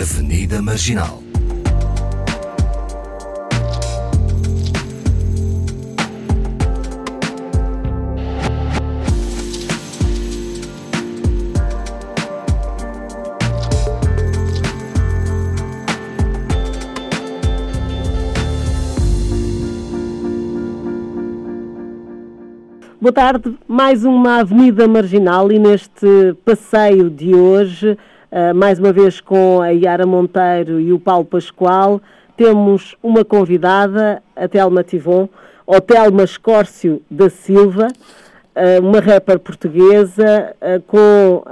Avenida Marginal. Boa tarde, mais uma Avenida Marginal e neste passeio de hoje, uh, mais uma vez com a Yara Monteiro e o Paulo Pascoal, temos uma convidada, a Telma Tivon, ou Telma Escórcio da Silva, uh, uma rapper portuguesa uh, com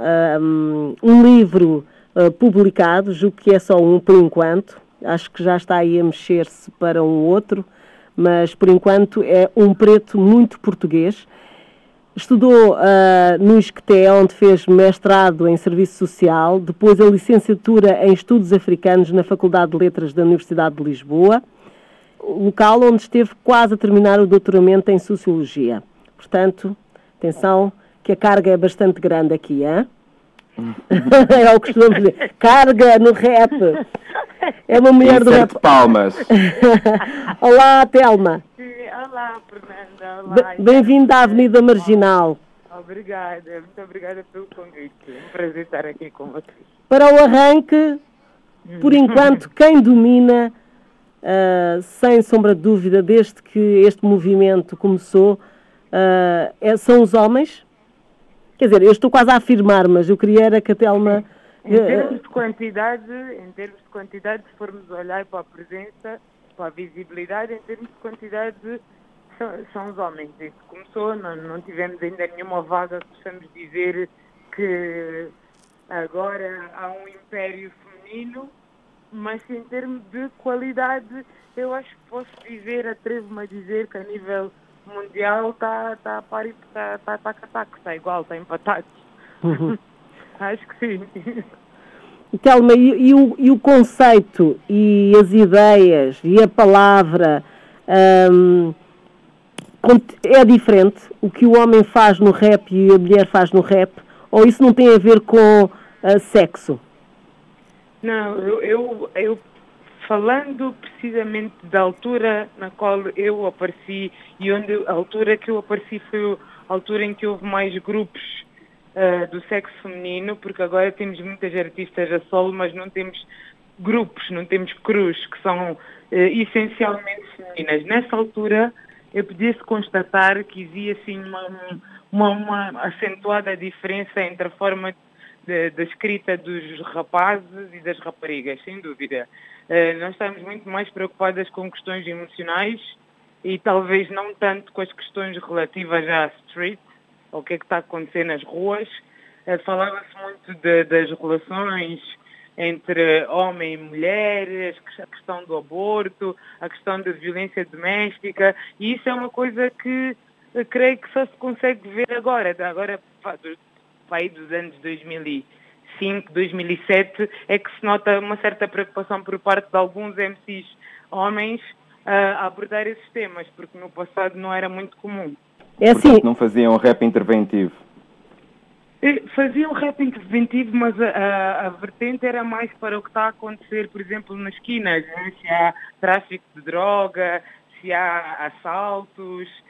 um livro publicado, julgo que é só um por enquanto, acho que já está aí a mexer-se para um outro, mas por enquanto é um preto muito português Estudou uh, no ISCTE, onde fez mestrado em Serviço Social, depois a licenciatura em Estudos Africanos na Faculdade de Letras da Universidade de Lisboa, local onde esteve quase a terminar o doutoramento em Sociologia. Portanto, atenção, que a carga é bastante grande aqui, hein? é o que costumamos dizer. Carga no rap. É uma mulher do rap. palmas. Olá, Telma. Olá, Fernanda. Olá. Bem-vinda à Avenida Marginal. Obrigada, muito obrigada pelo convite. É um prazer estar aqui com vocês. Para o arranque, por enquanto, quem domina, uh, sem sombra de dúvida, desde que este movimento começou, uh, é, são os homens? Quer dizer, eu estou quase a afirmar, mas eu queria era que a Telma... Em termos de quantidade, em termos de quantidade, se formos olhar para a presença, para a visibilidade, em termos de quantidade, são, são os homens. Que começou, não, não tivemos ainda nenhuma vaga que possamos dizer que agora há um império feminino, mas em termos de qualidade, eu acho que posso dizer, atrevo-me a dizer que a nível mundial está tá, tá, tá, tá, tá, tá, tá igual, está empatado. Uhum. acho que sim. Telma, e, e, o, e o conceito e as ideias e a palavra um, é diferente? O que o homem faz no rap e a mulher faz no rap? Ou isso não tem a ver com uh, sexo? Não, eu, eu, eu, falando precisamente da altura na qual eu apareci e onde a altura que eu apareci foi a altura em que houve mais grupos uh, do sexo feminino, porque agora temos muitas artistas a solo, mas não temos grupos, não temos cruz, que são uh, essencialmente femininas. Nessa altura, eu podia-se constatar que existia assim, uma, uma, uma, acentuada diferença entre a forma da escrita dos rapazes e das raparigas, sem dúvida. Uh, nós estamos muito mais preocupadas com questões emocionais e talvez não tanto com as questões relativas à street, o que é que está a acontecer nas ruas. Uh, Falava-se muito de, das relações entre homem e mulher, a questão do aborto, a questão da violência doméstica, e isso é uma coisa que creio que só se consegue ver agora, agora aí dos anos 2005, 2007, é que se nota uma certa preocupação por parte de alguns MCs homens a abordar esses temas, porque no passado não era muito comum. É assim. Portanto, não faziam rap interventivo. Faziam rap interventivo, mas a, a, a, vertente era mais para o que está a acontecer, por exemplo, nas esquinas, né? se há tráfico de droga, se há assaltos, eh,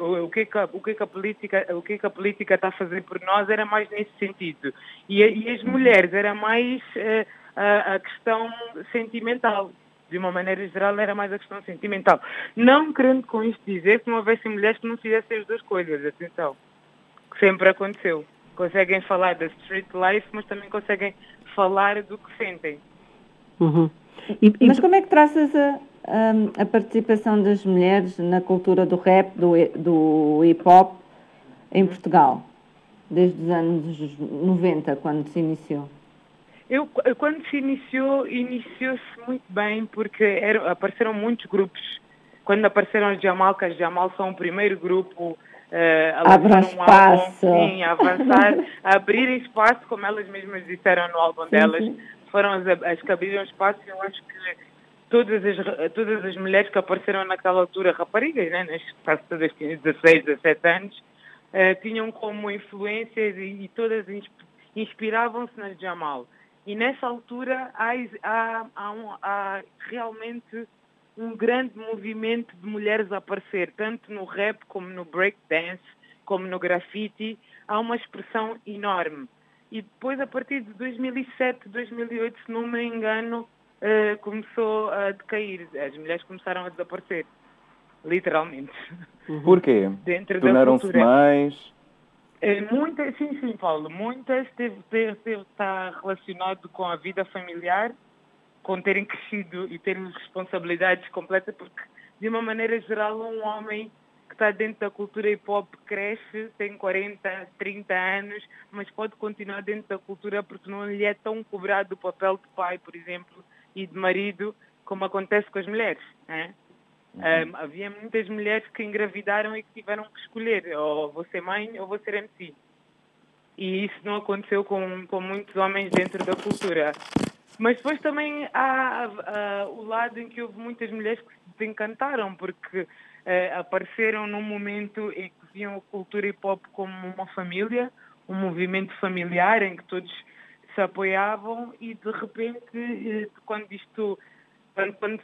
o, o, que é que a, o, que é que a política, o que é que a política está a fazer por nós era mais nesse sentido. E, e as mulheres era mais eh, a, a questão sentimental de uma maneira geral, era mais a questão sentimental. Não querendo com isto dizer que não houvesse mulheres que não fizessem as duas coisas, atenção, que sempre aconteceu. Conseguem falar da street life, mas também conseguem falar do que sentem. Uhum. E, e... Mas como é que traças a, a, participação das mulheres na cultura do rap, do, do hip hop em Portugal, desde os anos 90, quando se iniciou? Eu, quando se iniciou, iniciou-se muito bem, porque era, apareceram muitos grupos. Quando apareceram os Jamal, que as Jamal são o primeiro grupo uh, a abrir espaço. Álbum, sim, a avançar, a abrir espaço, como elas mesmas disseram no álbum delas. Sim. Foram as, as que abriram espaço e eu acho que todas as, todas as mulheres que apareceram naquela altura, raparigas, né, neste caso todas tinham 16, 17 anos, uh, tinham como influências e, e todas inspiravam-se nas Jamal. E nessa altura há, há, há, um, há realmente um grande movimento de mulheres a aparecer, tanto no rap como no breakdance, como no grafite, há uma expressão enorme. E depois, a partir de 2007, 2008, se não me engano, uh, começou a decair. As mulheres começaram a desaparecer. Literalmente. Uhum. Porquê? Tornaram-se mais? É, muitas, sim, sim, Paulo. Muitas teve, teve, teve, está relacionado com a vida familiar, com terem crescido e terem responsabilidades completas, porque, de uma maneira geral, um homem que está dentro da cultura hip hop cresce, tem 40, 30 anos, mas pode continuar dentro da cultura porque não lhe é tão cobrado o papel de pai, por exemplo, e de marido, como acontece com as mulheres. Né? Uhum. Um, havia muitas mulheres que engravidaram e que tiveram que escolher, ou vou ser mãe ou vou ser MC. E isso não aconteceu com, com muitos homens dentro da cultura. Mas depois também há, há o lado em que houve muitas mulheres que se desencantaram, porque uh, apareceram num momento em que viam a cultura hip hop como uma família, um movimento familiar em que todos se apoiavam e de repente, eh, quando isto, quando, quando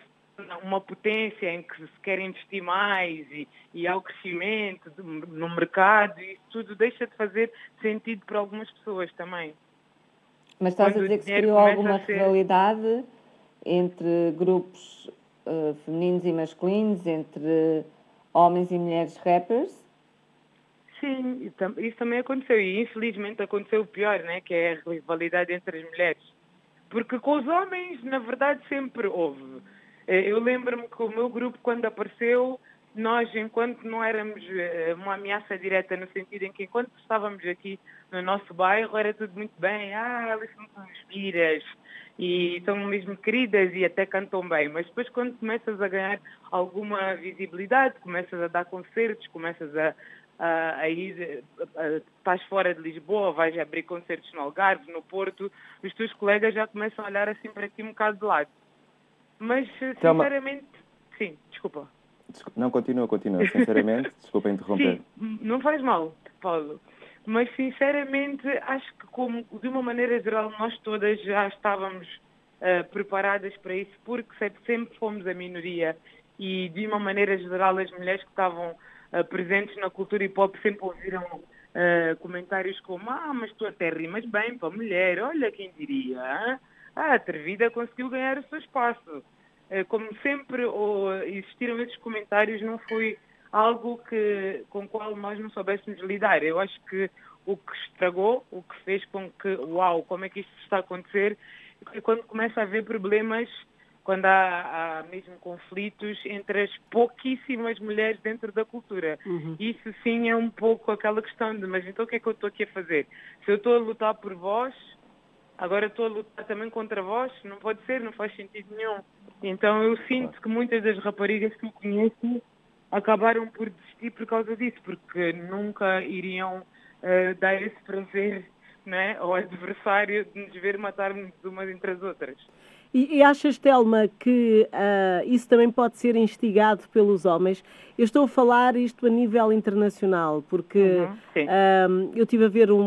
uma potência em que se quer investir mais e, e há o crescimento no mercado, e isso tudo deixa de fazer sentido para algumas pessoas também. Mas estás Quando a dizer que se criou alguma ser... rivalidade entre grupos uh, femininos e masculinos, entre homens e mulheres rappers? Sim, isso também aconteceu e infelizmente aconteceu o pior, né? que é a rivalidade entre as mulheres. Porque com os homens, na verdade, sempre houve eh, eu lembro-me que o meu grupo, quando apareceu, nós, enquanto não éramos eh, uma ameaça direta, no sentido em que enquanto estávamos aqui no nosso bairro, era tudo muito bem, ah, elas são inspiras e são mesmo queridas e até cantam bem, mas depois quando começas a ganhar alguma visibilidade, começas a dar concertos, começas a, a, a ir, a, estás fora de Lisboa, vais abrir concertos no Algarve, no Porto, os teus colegas já começam a olhar assim para ti um bocado de lado. Mas, sinceramente, sim, desculpa. Não, continua, continua. Sinceramente, desculpa interromper. Sim, não faz mal, Paulo. Mas, sinceramente, acho que, como, de uma maneira geral, nós todas já estávamos uh, preparadas para isso, porque sempre fomos a minoria e, de uma maneira geral, as mulheres que estavam uh, presentes na cultura hip hop sempre ouviram uh, comentários como ah, mas tu até rimas bem para mulher, olha quem diria. Hein? a atrevida conseguiu ganhar o seu espaço. Eh, como sempre existiram esses comentários, não foi algo que, com o qual nós não soubéssemos lidar. Eu acho que o que estragou, o que fez com que, uau, como é que isto está a acontecer, é quando começa a haver problemas, quando há, há mesmo conflitos entre as pouquíssimas mulheres dentro da cultura. Uhum. Isso sim é um pouco aquela questão de, mas então o que é que eu estou aqui a fazer? Se eu estou a lutar por vós, agora estou a lutar também contra vós, não pode ser, não faz sentido nenhum. Então eu sinto que muitas das raparigas que eu conheço acabaram por desistir por causa disso, porque nunca iriam uh, dar esse prazer né, ao adversário de nos ver matar-nos umas entre as outras. E, e achas, Telma, que uh, isso também pode ser instigado pelos homens? Eu estou a falar isto a nível internacional, porque uhum, uh, eu estive a ver um,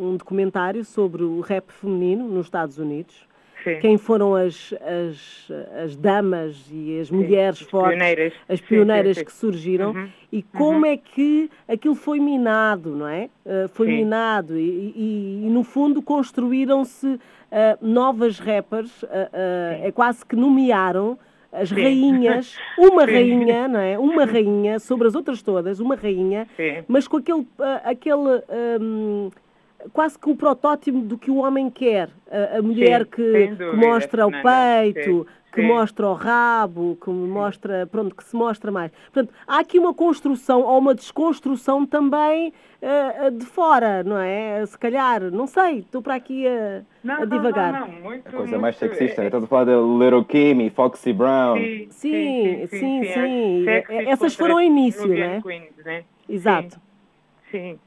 um documentário sobre o rap feminino nos Estados Unidos. Sim. Quem foram as, as, as damas e as mulheres sim, fortes, pioneiras. as pioneiras sim, que surgiram uhum, e como uhum. é que aquilo foi minado, não é? Uh, foi minado e, e, e, no fundo, construíram-se uh, novas rappers, uh, é quase que nomearam as Sim. rainhas, uma Sim. rainha, não é? Uma rainha sobre as outras todas, uma rainha, Sim. mas com aquele, aquele um, quase que o protótipo do que o homem quer. A, mulher que, que, mostra o peito, que mostra o rabo, que mostra, pronto, que se mostra mais. Portanto, há aqui uma construção ou uma desconstrução também uh, de fora, não é? Se calhar, não sei, estou para aqui a, não, a divagar. Não, não, muito, a coisa muito, mais sexista, é, estás a falar de Little Kim e Foxy Brown. Sim, sim, sim. sim, sim, sim. Essas foram o início, né? Queens, né? Exato. Sim.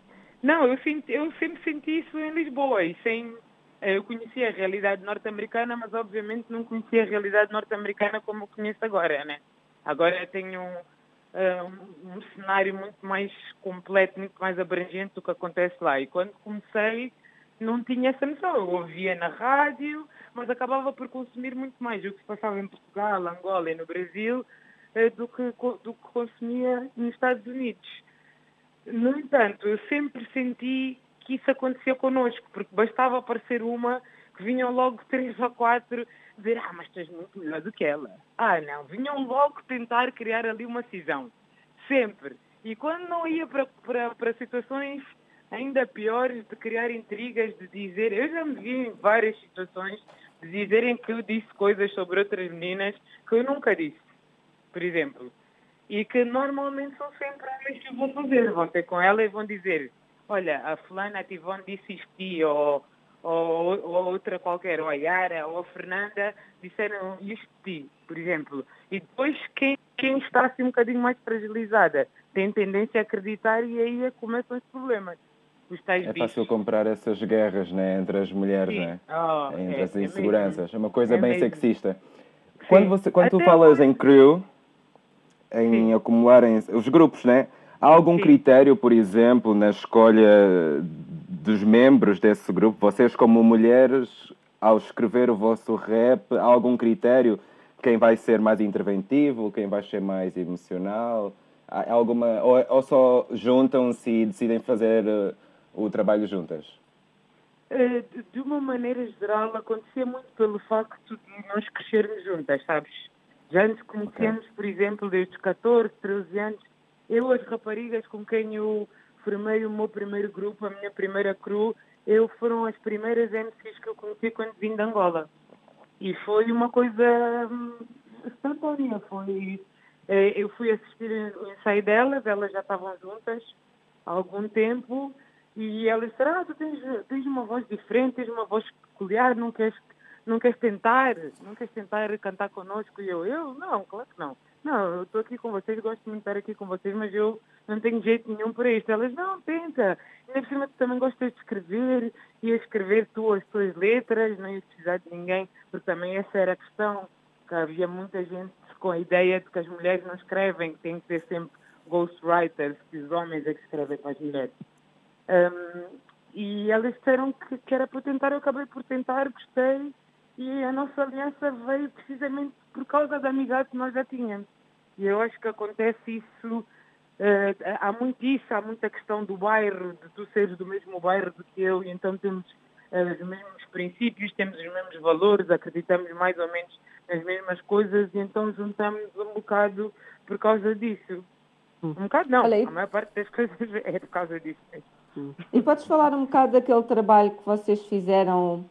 Não, eu, senti, eu sempre senti isso em Lisboa e sem eu conhecia a realidade norte-americana, mas obviamente não conhecia a realidade norte-americana como eu conheço agora, né? Agora tenho um, um, um, cenário muito mais completo, muito mais abrangente do que acontece lá. E quando comecei, não tinha essa noção. Eu ouvia na rádio, mas acabava por consumir muito mais o que se passava em Portugal, Angola e no Brasil eh, do que, do que consumia nos Estados Unidos. No entanto, eu sempre senti que isso acontecia connosco, porque bastava aparecer uma que vinham logo três ou quatro dizer, ah, mas és muito melhor do que ela. Ah, não, vinham logo tentar criar ali uma cisão. Sempre. E quando não ia para, para, para situações ainda piores de criar intrigas, de dizer, eu já me vi em várias situações de dizerem que eu disse coisas sobre outras meninas que eu nunca disse, por exemplo. E que normalmente são sempre homens que vão fazer, vão ter com ela e vão dizer, olha, a fulana a Tivone disse isto ou ou, ou outra qualquer, ou a Yara, ou a Fernanda, disseram isto por exemplo. E depois quem, quem está assim um bocadinho mais fragilizada tem tendência a acreditar e aí é começam os problemas. Os tais é bichos. fácil comprar essas guerras né, entre as mulheres, né? Oh, entre é, as é inseguranças. É, é uma coisa é bem mesmo. sexista. Quando, você, quando tu falas em crew, em Sim. acumularem os grupos, né? Há algum Sim. critério, por exemplo, na escolha dos membros desse grupo, vocês como mulheres, ao escrever o vosso rap, há algum critério? Quem vai ser mais interventivo, quem vai ser mais emocional? Há alguma, ou, ou só juntam-se e decidem fazer uh, o trabalho juntas? Uh, de uma maneira geral, acontecia muito pelo facto de nós crescermos juntas, sabes? Já nos conhecemos, okay. por exemplo, desde os 14, 13 anos. Eu, as raparigas com quem eu formei o meu primeiro grupo, a minha primeira crew, eu foram as primeiras MCs que eu conheci quando vim de Angola. E foi uma coisa hum, instantânea. Foi, eh, eu fui assistir o ensaio delas, elas já estavam juntas há algum tempo, e elas disseram, ah, tu tens, tens uma voz diferente, tens uma voz peculiar, não queres, não queres tentar, não queres tentar cantar connosco? E eu, eu? Não, claro que não. Não, eu estou aqui com vocês, gosto muito de estar aqui com vocês, mas eu não tenho jeito nenhum para isto. Elas, não, tenta. Ainda por cima tu também gostas de escrever, e escrever tu as tuas letras, não ia precisar de ninguém, porque também essa era a questão, que havia muita gente com a ideia de que as mulheres não escrevem, que tem que ter sempre ghostwriters, que os homens é que escrevem para as mulheres. Um, e elas disseram que, que era para tentar, eu acabei por tentar, gostei, e a nossa aliança veio precisamente por causa da amizade que nós já tínhamos. E eu acho que acontece isso, uh, há muito isso, há muita questão do bairro, de tu seres do mesmo bairro do que eu, e então temos uh, os mesmos princípios, temos os mesmos valores, acreditamos mais ou menos nas mesmas coisas, e então juntamos um bocado por causa disso. Hum. Um bocado não, a maior parte das coisas é por causa disso. Hum. E podes falar um bocado daquele trabalho que vocês fizeram,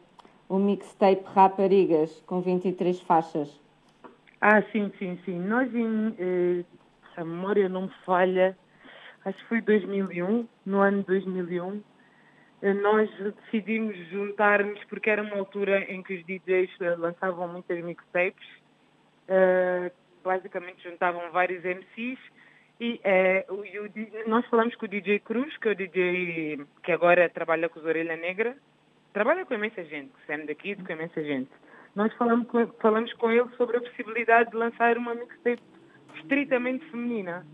o mixtape Raparigas, com 23 faixas? Ah, sim, sim, sim. Nós, em, eh, a memória não me falha, acho que foi 2001, no ano 2001, eh, nós decidimos juntar-nos porque era uma altura em que os DJs eh, lançavam muitas mixtapes, eh, basicamente juntavam vários MCs e, eh, o, o, nós falamos com o DJ Cruz, que é o DJ que agora trabalha com os Orelha Negra, trabalha com imensa gente, que daqui, com imensa gente nós falamos com, falamos com ele sobre a possibilidade de lançar uma mixtape estritamente feminina,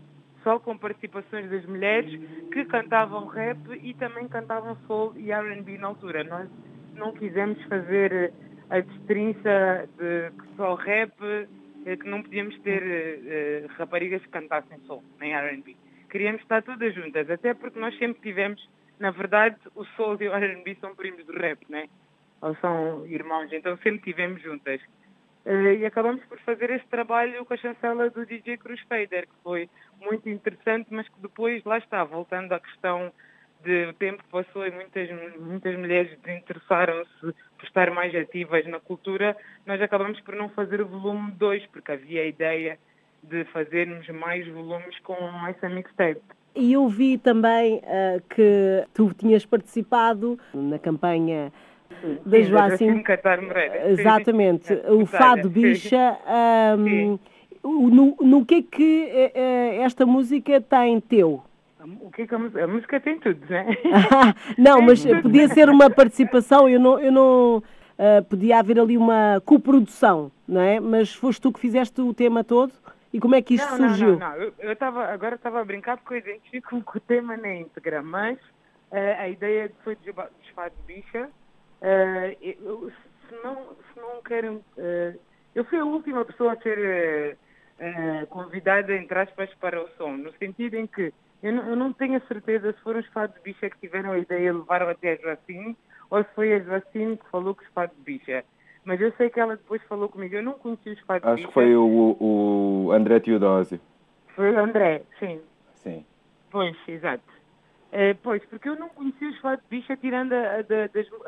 só com participações das mulheres que cantavam rap e também cantavam soul e R&B na altura. Nós não quisemos fazer a destrinça de que só rap, eh, que não podíamos ter uh, raparigas que cantassem soul, nem R&B. Queríamos estar todas juntas, até porque nós sempre tivemos, na verdade, o soul e o R&B são primos do rap, né? Ou são irmãos, então sempre estivemos juntas. Uh, e acabamos por fazer este trabalho com a chancela do DJ Cruz Fader, que foi muito interessante, mas que depois, lá está, voltando à questão de tempo que passou e muitas, muitas mulheres desinteressaram-se por estar mais ativas na cultura, nós acabamos por não fazer o volume 2, porque havia a ideia de fazermos mais volumes com essa mixtape. E eu vi também uh, que tu tinhas participado na campanha da Joacim. Exatamente. Sim. O Fado Bicha. Um, no, no que é que uh, esta música tem teu? O que é que a música, a música tem tudo, né? não, mas tudo. podia ser uma participação, eu não, eu não uh, podia haver ali uma coprodução, não é? Mas foste tu que fizeste o tema todo? E como é que isto não, surgiu? Não, não, não. Eu, eu tava, agora estava a brincar porque eu identifico com o tema na íntegra, mas a ideia foi de Fado Bicha. Uh, eu, se, não, se não querem. Uh, eu fui a última pessoa a ser uh, convidada, entre aspas, para o som, no sentido em que eu não, eu não tenho a certeza se foram os Fado Bicha que tiveram a ideia e levaram até a Joacine, ou se foi a Joacine que falou que os Fado Bicha. Mas eu sei que ela depois falou comigo. Eu não conheci os Fado Acho Bicha. que foi o, o André Teodósio. Foi o André, sim. Sim. Pois, exato. É, pois, porque eu não conhecia os Fado Bicha, tirando a,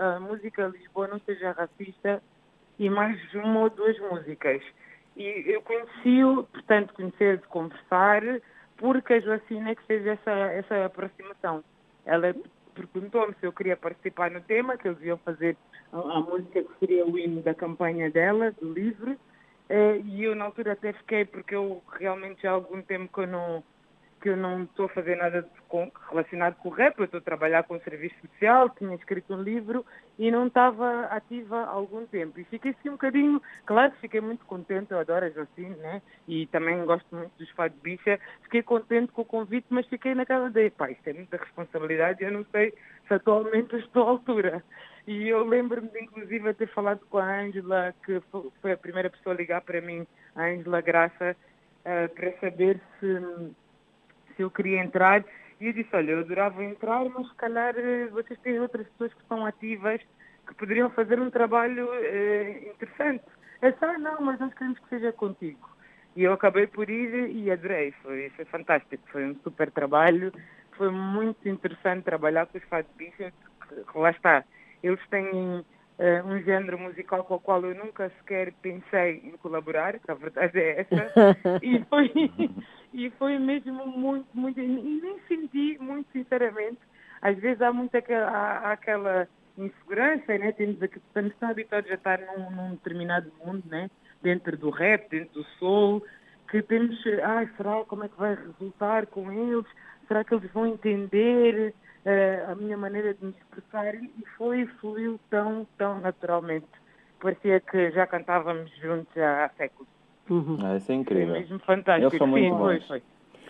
a, a, música Lisboa Não Seja Racista e mais uma ou duas músicas. E eu conheci-o, portanto, conhecer de conversar, porque a Joacina é que fez essa, essa aproximação. Ela perguntou-me se eu queria participar no tema, que eles iam fazer a, a música que seria o hino da campanha dela, do livro. É, e eu na altura até fiquei, porque eu realmente já há algum tempo que eu não que eu não estou a fazer nada com, relacionado com o rap, eu estou a trabalhar com o serviço social, tinha escrito um livro e não estava ativa há algum tempo. E fiquei assim um bocadinho, claro que fiquei muito contente, eu adoro a Jocine, né? E também gosto muito dos Fado Bicha. Fiquei contente com o convite, mas fiquei naquela ideia, pá, isto é muita responsabilidade, eu não sei se atualmente estou à altura. E eu lembro-me de, inclusive, ter falado com a Ângela, que foi a primeira pessoa a ligar para mim, a Ângela Graça, uh, para saber se se eu queria entrar. E eu disse, olha, eu adorava entrar, mas se calhar eh, vocês têm outras pessoas que estão ativas que poderiam fazer um trabalho eh, interessante. É só, não, mas nós queremos que seja contigo. E eu acabei por ir e adorei, foi, foi fantástico, foi um super trabalho, foi muito interessante trabalhar com os Fado Bicha, lá está, eles têm Uh, um género musical com o qual eu nunca sequer pensei em colaborar, que a verdade é essa, e foi, e foi mesmo muito, muito, e nem senti, muito sinceramente, às vezes há muito aquela, há, aquela insegurança, né? Temos, estamos tão habituados a estar num, num, determinado mundo, né? Dentro do rap, dentro do soul, que temos, ai, será, como é que vai resultar com eles? Será que eles vão entender? Uh, a minha maneira de me expressar e foi, fluiu tão, tão naturalmente. Parecia que já cantávamos juntos há, há séculos. Uhum. Ah, isso é incrível. É mesmo fantástico. Eles são muito sim, bons. Foi, foi.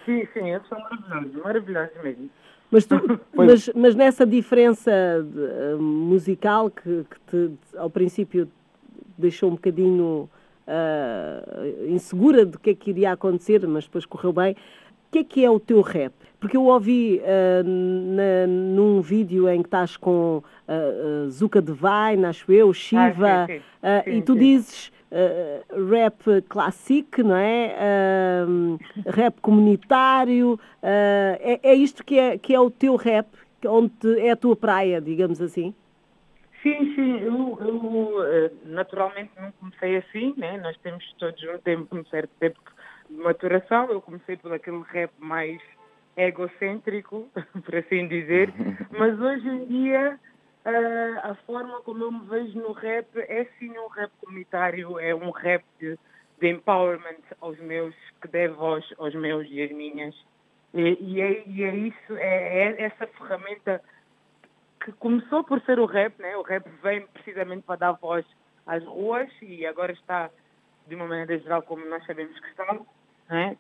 Sim, sim, eles são maravilhosos, maravilhosos mesmo. Mas, tu, mas, mas, nessa diferença de, uh, musical que, que te, ao princípio deixou um bocadinho uh, insegura do que é que iria acontecer, mas depois correu bem, que é que é o teu rap? Porque eu ouvi uh, na, num vídeo em que estás com uh, uh, Zuka Devine, acho eu, Shiva, ah, sim, sim. Sim, e tu dizes rap clássico, não é? rap comunitário. É, é, isto que é, que é o teu rap, onde é a tua praia, digamos assim? Sim, sim, eu, eu naturalmente não comecei assim, né? Nós temos todos um tempo, um certo tempo de maturação. Eu comecei por aquele rap mais egocêntrico, por assim dizer, mas hoje em dia uh, a forma como eu me vejo no rap é sim um rap comunitário, é um rap de, de empowerment aos meus, que dê voz aos meus e às minhas. E, e, é, e é, isso, é, é, essa ferramenta que começou por ser o rap, né? o rap vem precisamente para dar voz às ruas e agora está de uma maneira geral como nós sabemos que está. Né?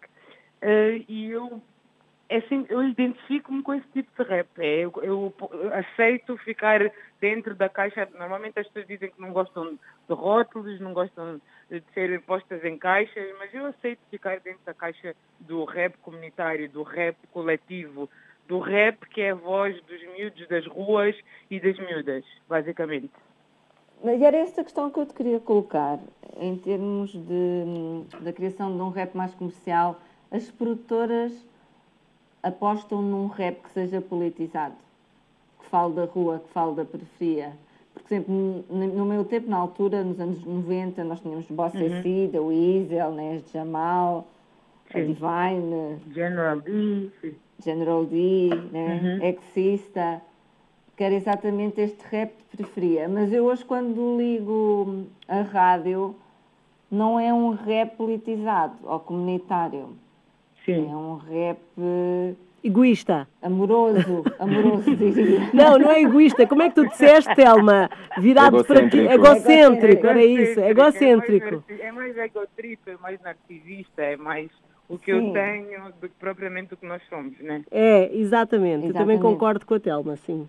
Uh, e eu é assim, eu identifico-me com esse tipo de rap. É, eu, eu, aceito ficar dentro da caixa. Normalmente as pessoas dizem que não gostam de rótulos, não gostam de ser postas em caixas, mas eu aceito ficar dentro da caixa do rap comunitário, do rap coletivo, do rap que é a voz dos miúdos das ruas e das miúdas, basicamente. E era essa questão que eu te queria colocar, em termos de, da criação de um rap mais comercial. As produtoras apostam num rap que seja politizado, que fale da rua, que fale da periferia. Por exemplo, no meu tempo, na altura, nos anos 90, nós tínhamos Bossa uhum. C, o Weasel, né, Jamal, Sim. a Divine, General D, General D, né, uhum. Exista, que era exatamente este rap de periferia. Mas eu hoje, quando ligo a rádio, não é um rap politizado ou comunitário Sim. É um rap egoísta. Amoroso, amoroso diria. Não, não é egoísta. Como é que tu disseste, Telma? Virado para aqui. Egocêntrico, era isso. Egocêntrico. É mais, é mais egotrip, é mais narcisista, é mais o que sim. eu tenho do que propriamente o que nós somos, né? É, exatamente. exatamente. Eu também concordo com a Telma, sim.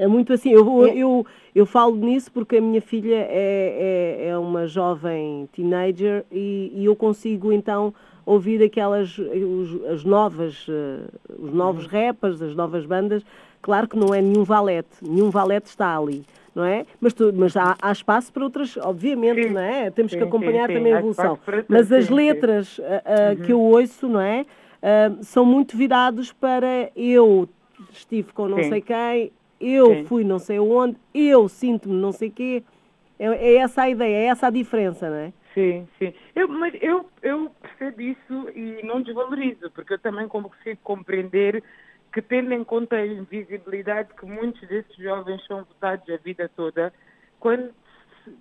É muito assim, eu, é. eu, eu falo nisso porque a minha filha é, é, é uma jovem teenager e, e, eu consigo então ouvir aquelas, os, as novas, uh, os novos uhum. rappers, as novas bandas, claro que não é nenhum valete, nenhum valete está ali, não é? Mas, tu, mas há, há, espaço para outras, obviamente, sim. não é? Temos sim, que acompanhar sim, também a evolução. Mas as letras uh, uh, uhum. que eu ouço, não é? são muito virados para eu estive com não sei quem, eu Sim. fui não sei onde, eu sinto-me não sei quê. É, é, essa a ideia, é essa a diferença, não é? Sim, sim. Eu, mas eu, eu percebo isso e não desvalorizo, porque eu também consigo compreender que, tendo em conta a invisibilidade que muitos desses jovens são votados a vida toda, quando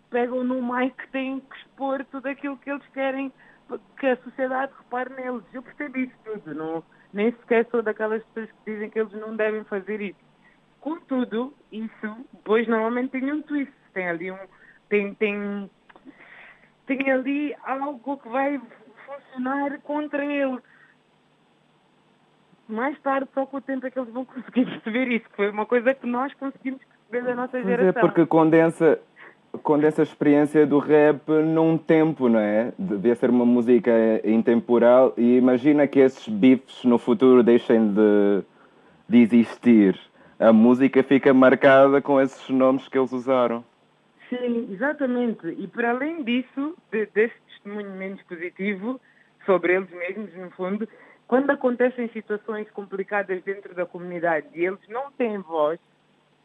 pegam no mic têm que expor tudo aquilo que eles querem que a sociedade repare neles. Eu percebo isso tudo, não, nem sequer sou daquelas pessoas que dizem que eles não devem fazer isso. Contudo, isso depois normalmente tem um twist, tem ali um. Tem, tem, tem ali algo que vai funcionar contra eles. Mais tarde, só com o tempo é que eles vão conseguir perceber isso, que foi uma coisa que nós conseguimos perceber da nossa geração. Mas é porque condensa, condensa a experiência do rap num tempo, não é? Devia ser uma música intemporal e imagina que esses bifes no futuro deixem de, de existir a música fica marcada com esses nomes que eles usaram. Sim, exatamente. E para além disso, de, desse testemunho menos positivo sobre eles mesmos, no fundo, quando acontecem situações complicadas dentro da comunidade e eles não têm voz,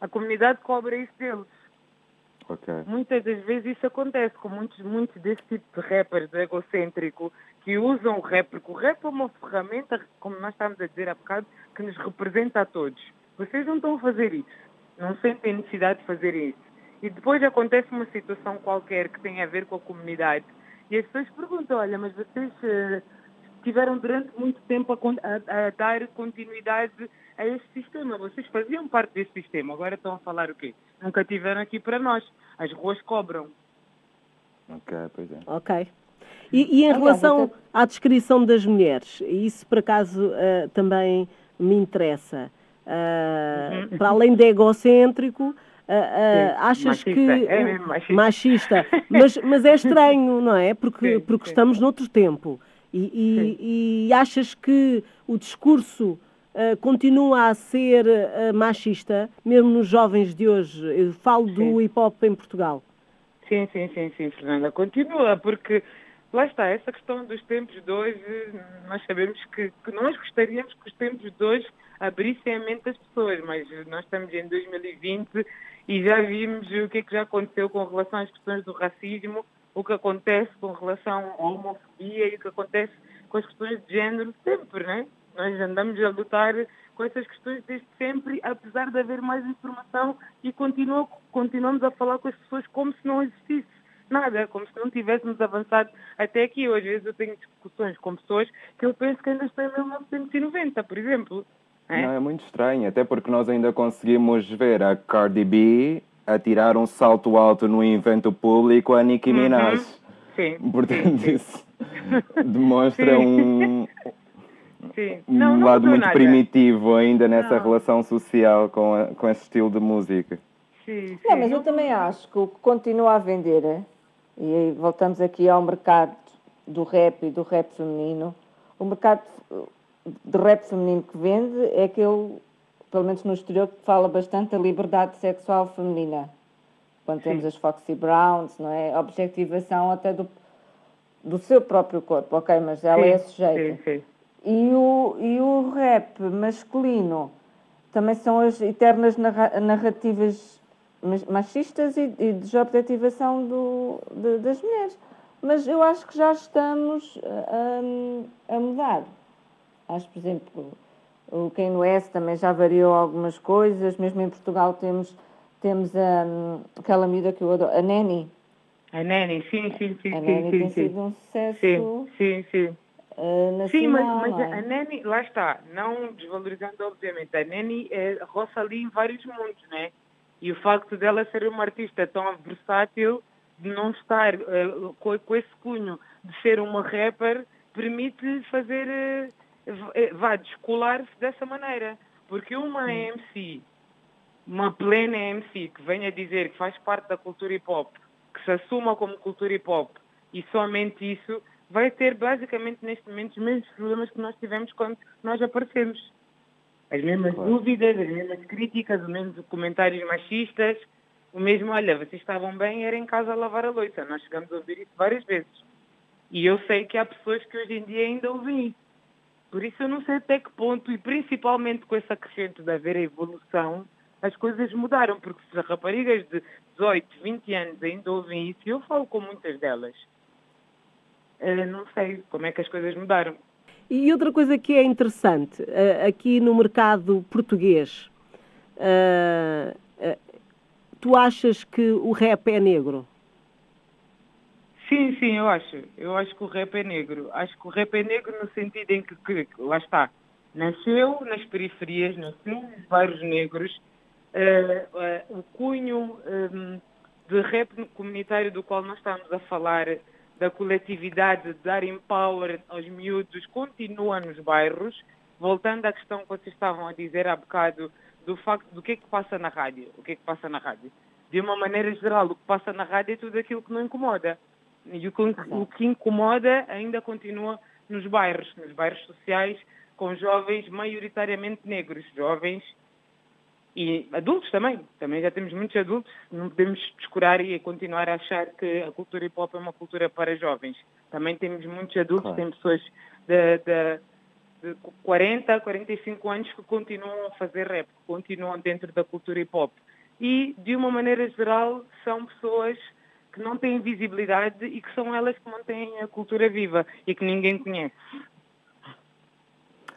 a comunidade cobra isso deles. Okay. Muitas das vezes isso acontece com muitos, muitos desse tipo de rappers egocêntrico que usam o rap, porque o rap é uma ferramenta, como nós estávamos a dizer há bocado, que nos representa a todos. Vocês não estão a fazer isso. Não sentem necessidade de fazer isso. E depois acontece uma situação qualquer que tem a ver com a comunidade. E as pessoas perguntam, olha, mas vocês uh, tiveram durante muito tempo a, a, a, dar continuidade a este sistema. Vocês faziam parte desse sistema. Agora estão a falar o quê? Nunca tiveram aqui para nós. As ruas cobram. Ok, pois é. Ok. E, e em relação à descrição das mulheres, isso por acaso uh, também me interessa. Uh, para além de egocêntrico, uh, uh, achas machista. que. É machista. machista. Mas, mas é estranho, não é? Porque, sim, porque sim. estamos noutro tempo. E, e, e, achas que o discurso continua a ser machista, mesmo nos jovens de hoje? Eu falo do hip hop em Portugal. Sim, sim, sim, sim, Fernanda. Continua, porque lá está, essa questão dos tempos de hoje, nós sabemos que, que nós gostaríamos que os tempos de hoje abrissem a mente das pessoas, mas nós estamos em 2020 e já vimos o que é que já aconteceu com relação às questões do racismo, o que acontece com relação à homofobia e o que acontece com as questões de género sempre, né? Nós andamos a lutar com essas questões desde sempre, apesar de haver mais informação e continua, continuamos a falar com as pessoas como se não existisse nada, como se não tivéssemos avançado até aqui. Às vezes eu tenho discussões com pessoas que eu penso que ainda estão em 1990, por exemplo. É? Não, é muito estranho, até porque nós ainda conseguimos ver a Cardi B a tirar um salto alto no evento público a Nicki uhum. Minaj. Uhum. Sim. Portanto, sim. isso demonstra sim. um, sim. um não, não lado muito nada. primitivo ainda nessa não. relação social com, a, com esse estilo de música. Sim, sim. Não, mas eu também acho que o que continua a vender, é, e voltamos aqui ao mercado do rap e do rap feminino, o mercado de rap feminino que vende é aquele, pelo menos no exterior, que fala bastante da liberdade sexual feminina. Quando Sim. temos as Foxy Browns, não é? A objetivação até do, do seu próprio corpo, ok, mas ela sim, é sujeita. Sim, sim. E, o, e o rap masculino também são as eternas narrativas machistas e, e de objetivação do, de, das mulheres. Mas eu acho que já estamos a, a mudar. Acho, por exemplo, o Kanye West também já variou algumas coisas, mesmo em Portugal temos, temos a, hum, aquela miúda que eu adoro, a Nani. A Nani, sim, sim, sim. A sim, sim, tem sim. sido um sucesso. Sim, sim, sim. Uh, sim, mas, mas é? a Nani, lá está, não desvalorizando obviamente, a Nani é, roça ali em vários mundos, né? E o facto dela ser uma artista tão versátil, de não estar uh, com, com esse cunho de ser uma rapper, permite fazer, eh, eh, vá, descolar-se dessa maneira. Porque uma MC, uma plena MC, que venha dizer que faz parte da cultura hip hop, que se assuma como cultura hip hop, e somente isso, vai ter basicamente neste momento os mesmos problemas que nós tivemos quando nós aparecemos. As mesmas claro. dúvidas, as mesmas críticas, os mesmos comentários machistas, o mesmo, olha, vocês estavam bem, era em casa a lavar a louça. Nós chegamos a ouvir isso várias vezes. E eu sei que há pessoas que hoje em dia ainda ouvem isso. Por isso eu não sei até que ponto, e principalmente com esse acrescento de haver a evolução, as coisas mudaram, porque se as raparigas de 18, 20 anos ainda ouvem isso, eu falo com muitas delas, eu não sei como é que as coisas mudaram. E outra coisa que é interessante, eh, aqui no mercado português, eh, eh, tu achas que o rap é negro? Sim, sim, eu acho. Eu acho que o rap é negro. Acho que o rap é negro no sentido em que, que lá está, nasceu nas periferias, nasceu nos bairros negros. Uh, uh, o cunho um, de rap comunitário do qual nós estamos a falar, da coletividade, de dar empower aos miúdos, continua nos bairros. Voltando à questão que vocês estavam a dizer há bocado, do facto do que é que passa na rádio. O que é que passa na rádio? De uma maneira geral, o que passa na rádio é tudo aquilo que não incomoda. E o que, o que incomoda ainda continua nos bairros, nos bairros sociais, com jovens maioritariamente negros, jovens e adultos também. Também já temos muitos adultos, não podemos descurar e continuar a achar que a cultura hip hop é uma cultura para jovens. Também temos muitos adultos, claro. tem pessoas de, de, de 40, 45 anos que continuam a fazer rap, que continuam dentro da cultura hip hop. E, de uma maneira geral, são pessoas que não têm visibilidade e que são elas que mantêm a cultura viva e que ninguém conhece.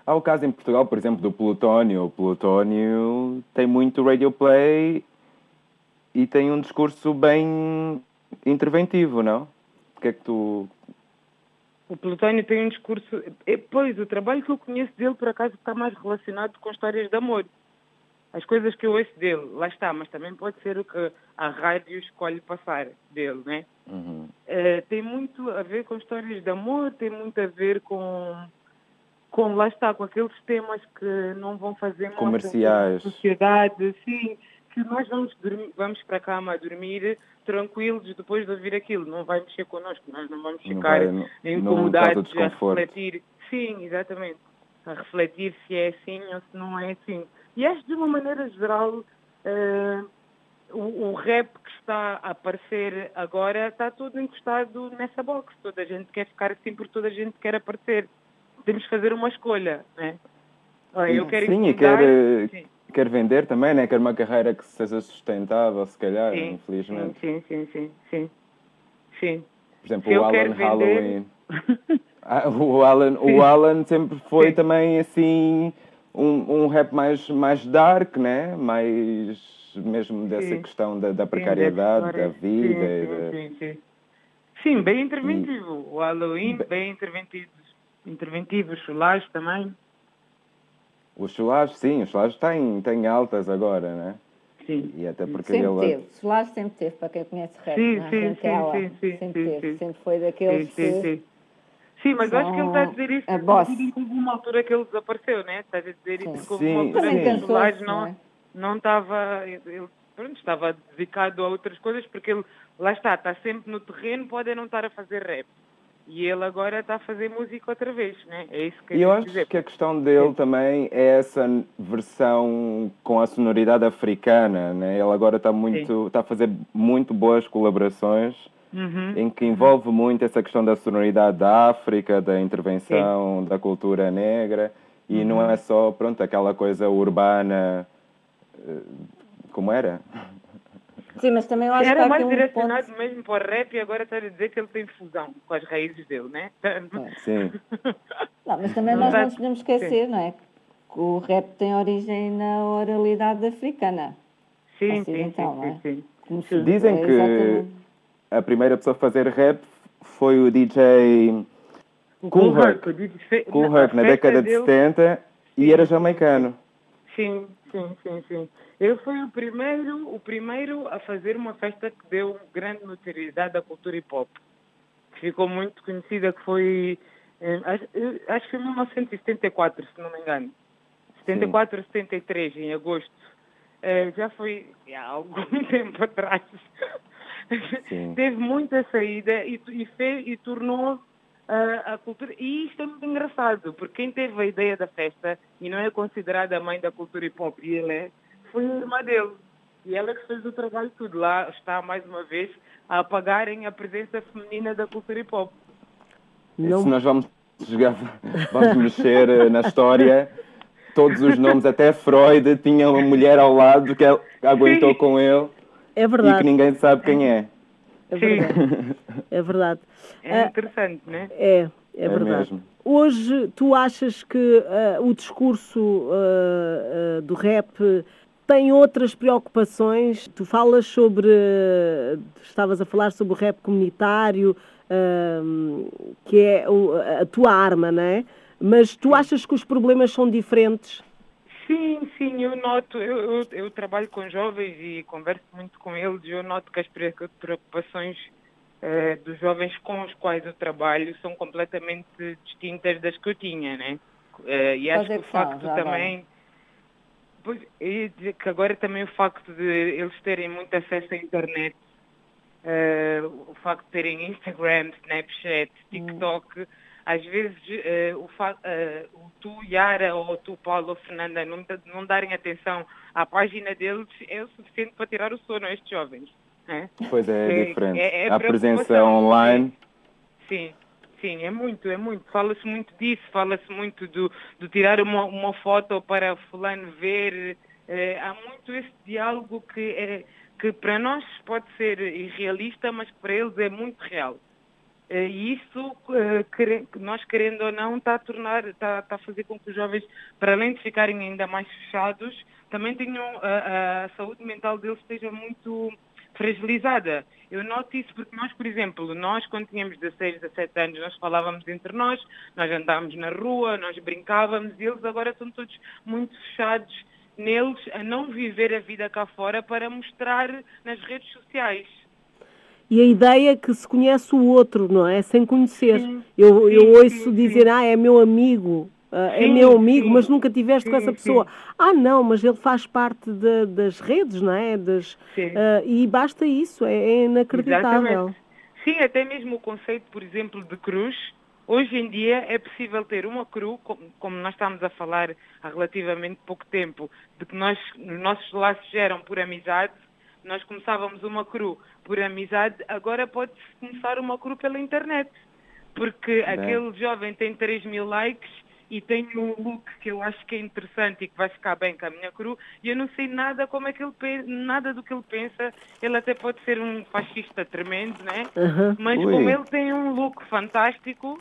Há o caso em Portugal, por exemplo, do Plutónio. O Plutónio tem muito radio play e tem um discurso bem interventivo, não? O que é que tu. O Plutónio tem um discurso. É, pois, o trabalho que eu conheço dele, por acaso, está mais relacionado com histórias de amor as coisas que eu ouço dele, lá está, mas também pode ser o que a rádio escolhe passar dele, né? Uhum. Uh, tem muito a ver com histórias de amor, tem muito a ver com, com lá está, com aqueles temas que não vão fazer mal comerciais sociedade, sim, que nós vamos, dormir, vamos para a cama a dormir tranquilos depois de ouvir aquilo, não vai mexer connosco, nós não vamos ficar não vai, incomodados a refletir, sim, exatamente, a refletir se é assim ou se não é assim. E acho de uma maneira geral uh, o, o, rap que está a aparecer agora está todo encostado nessa box. Toda a gente quer ficar assim porque toda a gente quer aparecer. Temos que fazer uma escolha, né? Eu quero sim, e quer, sim. quer vender também, né? Quer uma carreira que seja sustentável, se calhar, sim, infelizmente. Sim, sim, sim, sim. sim. Por exemplo, o Alan Halloween. ah, o, Alan, o Alan sempre foi também assim um, um rap mais, mais dark, né? Mais mesmo dessa sim. questão da, da precariedade, sim, da vida. Sim, sim, sim, sim. bem interventivo. E... O Halloween, bem interventivo. Interventivo, os chulares também. Os chulares, sim, os chulares têm, têm altas agora, né? Sim. E até porque sempre ele... teve, Solar sempre teve, para quem conhece rap, sim, sim, sim, sim, sim, sempre sim, teve, sempre foi daqueles sim, sim, que Sim, mas acho que ele está a dizer isso a boss. houve uma altura que ele desapareceu, né? Estás a dizer isso que houve uma altura que o não, é? não estava. Ele, pronto, estava dedicado a outras coisas porque ele, lá está, está sempre no terreno, pode não estar a fazer rap. E ele agora está a fazer música outra vez, né? É isso que E eu acho dizer. que a questão dele também é essa versão com a sonoridade africana, né? Ele agora está muito, está a fazer muito boas colaborações uhum. em que envolve muito essa questão da sonoridade da África, da intervenção Sim. da cultura negra, e uhum. não é só, pronto, aquela coisa urbana, eh, como era? Sim, mas também eu acho Era que mais um direcionado ponto... mesmo para o rap e agora está a dizer que ele tem fusão com as raízes dele, né? Sim. Não, mas também nós não nos podemos esquecer, Sim. não é? Que o rap tem origem na oralidade africana. Sim, sim, então, sim, sim, sim, sim. Dizem é, que a primeira pessoa a fazer rap foi o DJ Cool Herc. Cool Herc, na década de 70 e era jamaicano. Sim, sim, sim, sim. Ele foi o primeiro, o primeiro a fazer uma festa que deu grande notoriedade à cultura hip hop. Que ficou muito conhecida, que foi acho, que foi 1974, se não me engano. 74, Sim. 73, em agosto. É, já foi há algum tempo atrás. Teve muita saída e, e, fez, e tornou a, a cultura. E isto é muito engraçado, porque quem teve a ideia da festa e não é considerada a mãe da cultura hip hop, e ele é, foi a irmã dele. E ela que fez o trabalho tudo. Lá está, mais uma vez, a apagarem a presença feminina da cultura hip hop. Não. Se nós vamos jogar, vamos mexer eh, na história, todos os nomes, até Freud tinha uma mulher ao lado que aguentou Sim. com ele. É verdade. E que ninguém sabe quem é. É verdade. É verdade. É interessante, não é? É, é, é verdade. Mesmo. Hoje, tu achas que uh, o discurso uh, uh, do rap tem outras preocupações? Tu falas sobre. Estavas a falar sobre o rap comunitário, que é a tua arma, não é? Mas tu achas que os problemas são diferentes? Sim, sim, eu noto, eu, eu, eu, trabalho com jovens e converso muito com eles e eu noto que as preocupações eh, dos jovens com os quais eu trabalho são completamente distintas das que eu tinha, né? Eh, e acho que, o facto também... Pois, e que agora também o facto de eles terem muito acesso à internet, eh, o facto de terem Instagram, Snapchat, hum. TikTok... Hum às vezes uh, o, uh, o, tu, Yara, ou tu, Paulo ou Fernanda, não, não darem atenção à página deles é o suficiente para tirar o sono a estes jovens. Né? Pois é, é diferente. É, é a presença online. Sim. Sim, é muito, é muito. Fala-se muito disso, fala-se muito do, do tirar uma, uma foto para fulano ver. É, há muito esse diálogo que, é, que para nós pode ser irrealista, mas que para eles é muito real. Eh, e isso, eh, nós querendo ou não, está a tornar, está, está, a fazer com que os jovens, para além de ficarem ainda mais fechados, também tenham a, a saúde mental deles esteja muito fragilizada. Eu noto isso porque nós, por exemplo, nós quando tínhamos 16, 17 anos, nós falávamos entre nós, nós andávamos na rua, nós brincávamos, e eles agora estão todos muito fechados neles a não viver a vida cá fora para mostrar nas redes sociais e a ideia é que se conhece o outro, não é? Sem conhecer. Sim, eu, sim, eu ouço sim, dizer, ah, é meu amigo, uh, é meu amigo, mas nunca tiveste com essa pessoa. Ah, não, mas ele faz parte de, das redes, não é? Das, uh, e basta isso, é, é inacreditável. Exatamente. Sim, até mesmo o conceito, por exemplo, de cruz. Hoje em dia é possível ter uma cruz, como nós estamos a falar há relativamente pouco tempo, de que nós, nossos laços eram por amizade, nós começávamos uma cru por amizade, agora pode-se começar uma cru pela internet. Porque Bem. aquele jovem tem 3 mil likes e tem um look que eu acho que é interessante e que vai ficar bem com a minha cru e eu não sei nada como é que ele pensa, nada do que ele pensa. Ele até pode ser um fascista tremendo, né? Uhum. Mas Ui. como ele tem um look fantástico,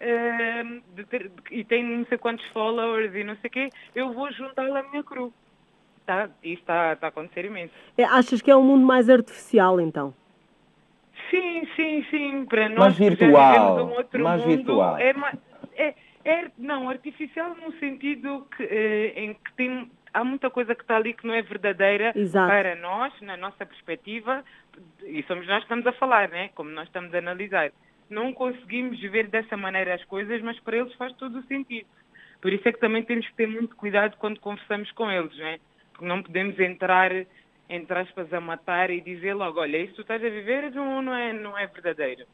Uh, ter, e tem não sei quantos followers e não sei o quê, eu vou juntá-lo à minha cru. Tá, isso está tá a acontecer imenso. É, achas que é um mundo mais artificial, então? Sim, sim, sim. Para nós mais virtual. Um outro mais mundo, virtual. É, é, é, não, artificial no sentido que, eh, em que tem, há muita coisa que está ali que não é verdadeira Exato. para nós, na nossa perspectiva, e somos nós que estamos a falar, né? como nós estamos a analisar. Não conseguimos ver dessa maneira as coisas, mas para eles faz todo o sentido. Por isso é que também temos que ter muito cuidado quando conversamos com eles, né? Não podemos entrar, entre aspas, a matar e dizer logo, olha, isso tu estás a viver não, não, é, não é verdadeiro.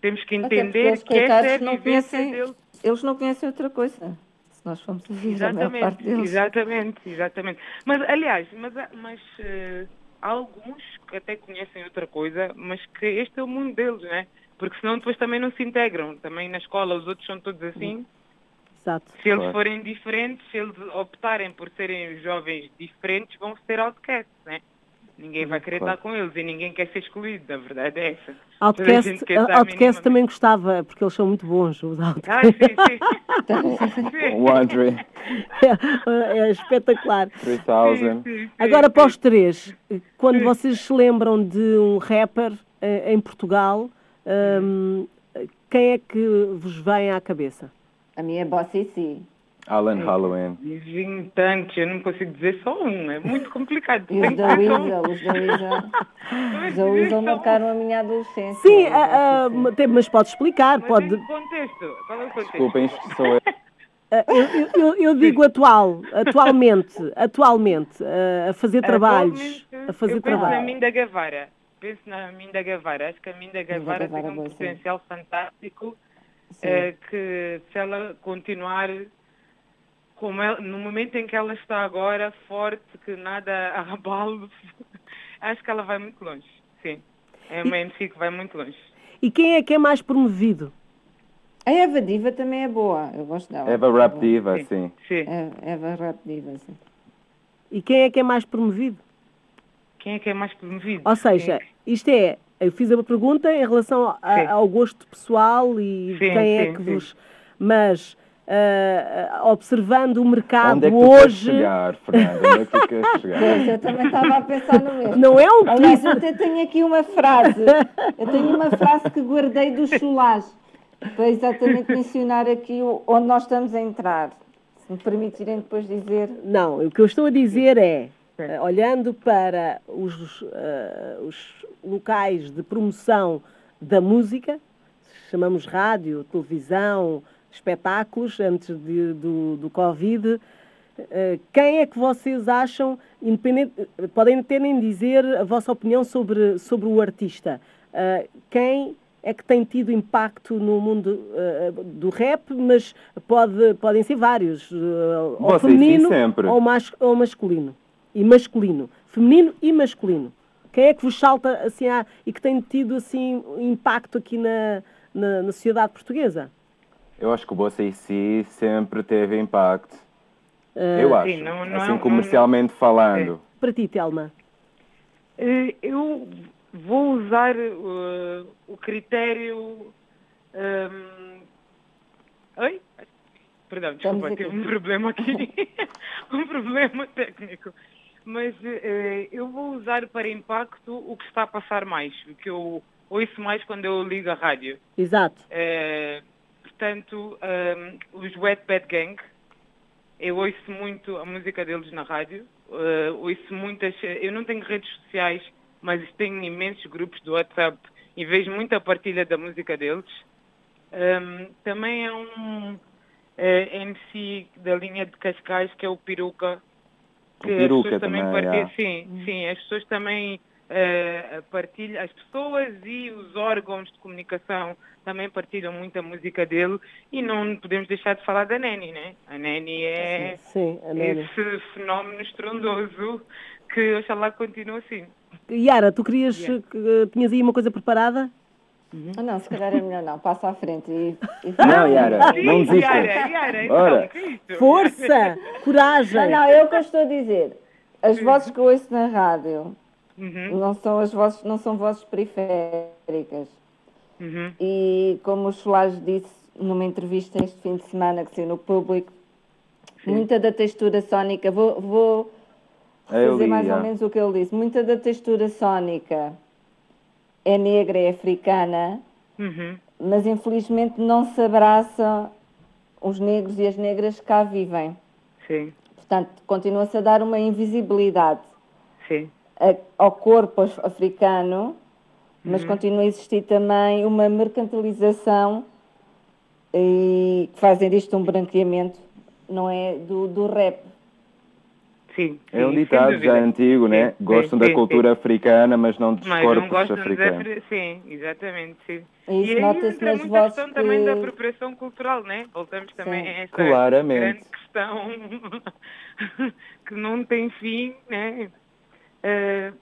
Temos que entender que essa é a não conhecem, deles. Eles não conhecem outra coisa. Se nós formos a viver exatamente, a parte deles. Exatamente, exatamente. Mas, aliás, mas, mas uh, há alguns que até conhecem outra coisa, mas que este é o mundo deles, né? Porque senão depois também não se integram. Também na escola os outros são todos assim. Exato. Se eles forem diferentes, se eles optarem por serem jovens diferentes, vão ser outcasts, né? Ninguém vai querer claro. estar com eles e ninguém quer ser excluído, a verdade é essa. Outcast, outcast também gostava, porque eles são muito bons, os Outcast. Ah, sim, sim. o Andre. É, é espetacular. 3000. Agora para os três, quando vocês se lembram de um rapper eh, em Portugal, um, quem é que vos vem à cabeça? A minha é Bossy C. Alan Halloween. Dizem tantos, eu não consigo dizer só um, é muito complicado. E os da Weasel, os da Weasel. Os da Weasel marcaram a minha adolescência. Sim, uh, uh, mas pode explicar, mas pode... contexto, qual é o contexto? Desculpem, sou eu. Eu, eu, eu, digo atual, atualmente, atualmente, a fazer trabalhos. A fazer eu trabalhos. penso na Minda Guevara. Penso na Minda Guevara. Acho que a Minda Guevara tem um potencial fantástico é, que se ela continuar como ela, no momento em que ela está agora, forte, que nada a abalo, acho que ela vai muito longe. Sim. É uma MC que vai muito longe. E quem é que é mais promovido? A Eva Diva também é boa, eu gosto dela. Eva Rap é Diva, sim. sim. sim. É, Eva Rap Diva, sim. E quem é que é mais promovido? Quem é que é mais promovido? Ou seja, é? isto é, eu fiz uma pergunta em relação a, ao gosto pessoal e sim, quem é que vos. Mas Uh, observando o mercado Onde é que hoje. chegar, Fernando? Onde é que tu queres chegar? Pois, eu também estava a pensar no mesmo. Não é um Aliás, eu até tenho aqui uma frase. Eu tenho uma frase que guardei do Chulage para exatamente mencionar aqui onde nós estamos a entrar. Se me permitirem depois dizer. Não, o que eu estou a dizer é, uh, olhando para os, uh, os locais de promoção da música, chamamos rádio, televisão, espetáculos antes de, do, do Covid. Uh, quem é que vocês acham, independente, podem até nem dizer a vossa opinião sobre, sobre o artista, uh, quem é que tem tido impacto no mundo uh, do rap, mas pode, podem ser vários, ou feminino ou, mas, ou masculino, e masculino, feminino e masculino. Quem é que vos salta assim ah, e que tem tido assim impacto aqui na, na, na sociedade portuguesa? Eu acho que o Bolsa em si sempre teve impacto. Uh, eu acho. Sim, não, não assim, é comercialmente não, falando. É. Para ti, Telma? Uh, eu vou usar uh, o critério. Um... Oi? Perdão, desculpa, tive um problema aqui. um problema técnico. Mas eu vou usar para impacto o que está a passar mais, o que eu ouço mais quando eu ligo a rádio. Exato portanto, um, os Wet Bad Gang, eu ouço muito a música deles na rádio, uh, ouço muitas, eu não tenho redes sociais, mas tenho imensos grupos do WhatsApp e vejo muita partilha da música deles. Um, também é um uh, eh, MC da linha de Cascais, que é o Peruca, que as pessoas também, também partilham, é. sim, sim, as pessoas também uh, partilham, as pessoas e os órgãos de comunicação também partilham muita música dele e não podemos deixar de falar da Neni, né? A Neni é sim, sim, Neni. esse fenómeno estrondoso que oxalá continue assim. Yara, tu querias, yeah. que, tinhas aí uma coisa preparada? Uhum. Ah, não, se calhar é melhor não, passa à frente e... e... Não, Yara, não desista. Yara, Yara, então, que é? Força, coragem. Não, não, é o que eu estou a dizer. As vozes que eu ouço na rádio uhum. não são as vozes, não são vozes periféricas. Uhum. E como o Soares disse numa entrevista este fim de semana que saiu no público, Sim. muita da textura sónica, vou, vou fazer mais ou menos o que ele disse, muita da textura sónica é negra, é africana, uhum. mas infelizmente não se abraça os negros e as negras que cá vivem. Sim. Portanto, continua-se a dar uma invisibilidade Sim. ao corpo africano mas uhum. continua a existir também uma mercantilização e que fazem disto um branqueamento, não é? Do, do rap. Sim, é um ditado já antigo, né? Sim, gostam sim, da cultura sim. africana, mas não dos mas corpos não africanos. De... Sim, exatamente, sim. Isso e aí entra muita questão que... também da apropriação cultural, né? Voltamos também a essa Claramente. grande questão que não tem fim, né? Uh,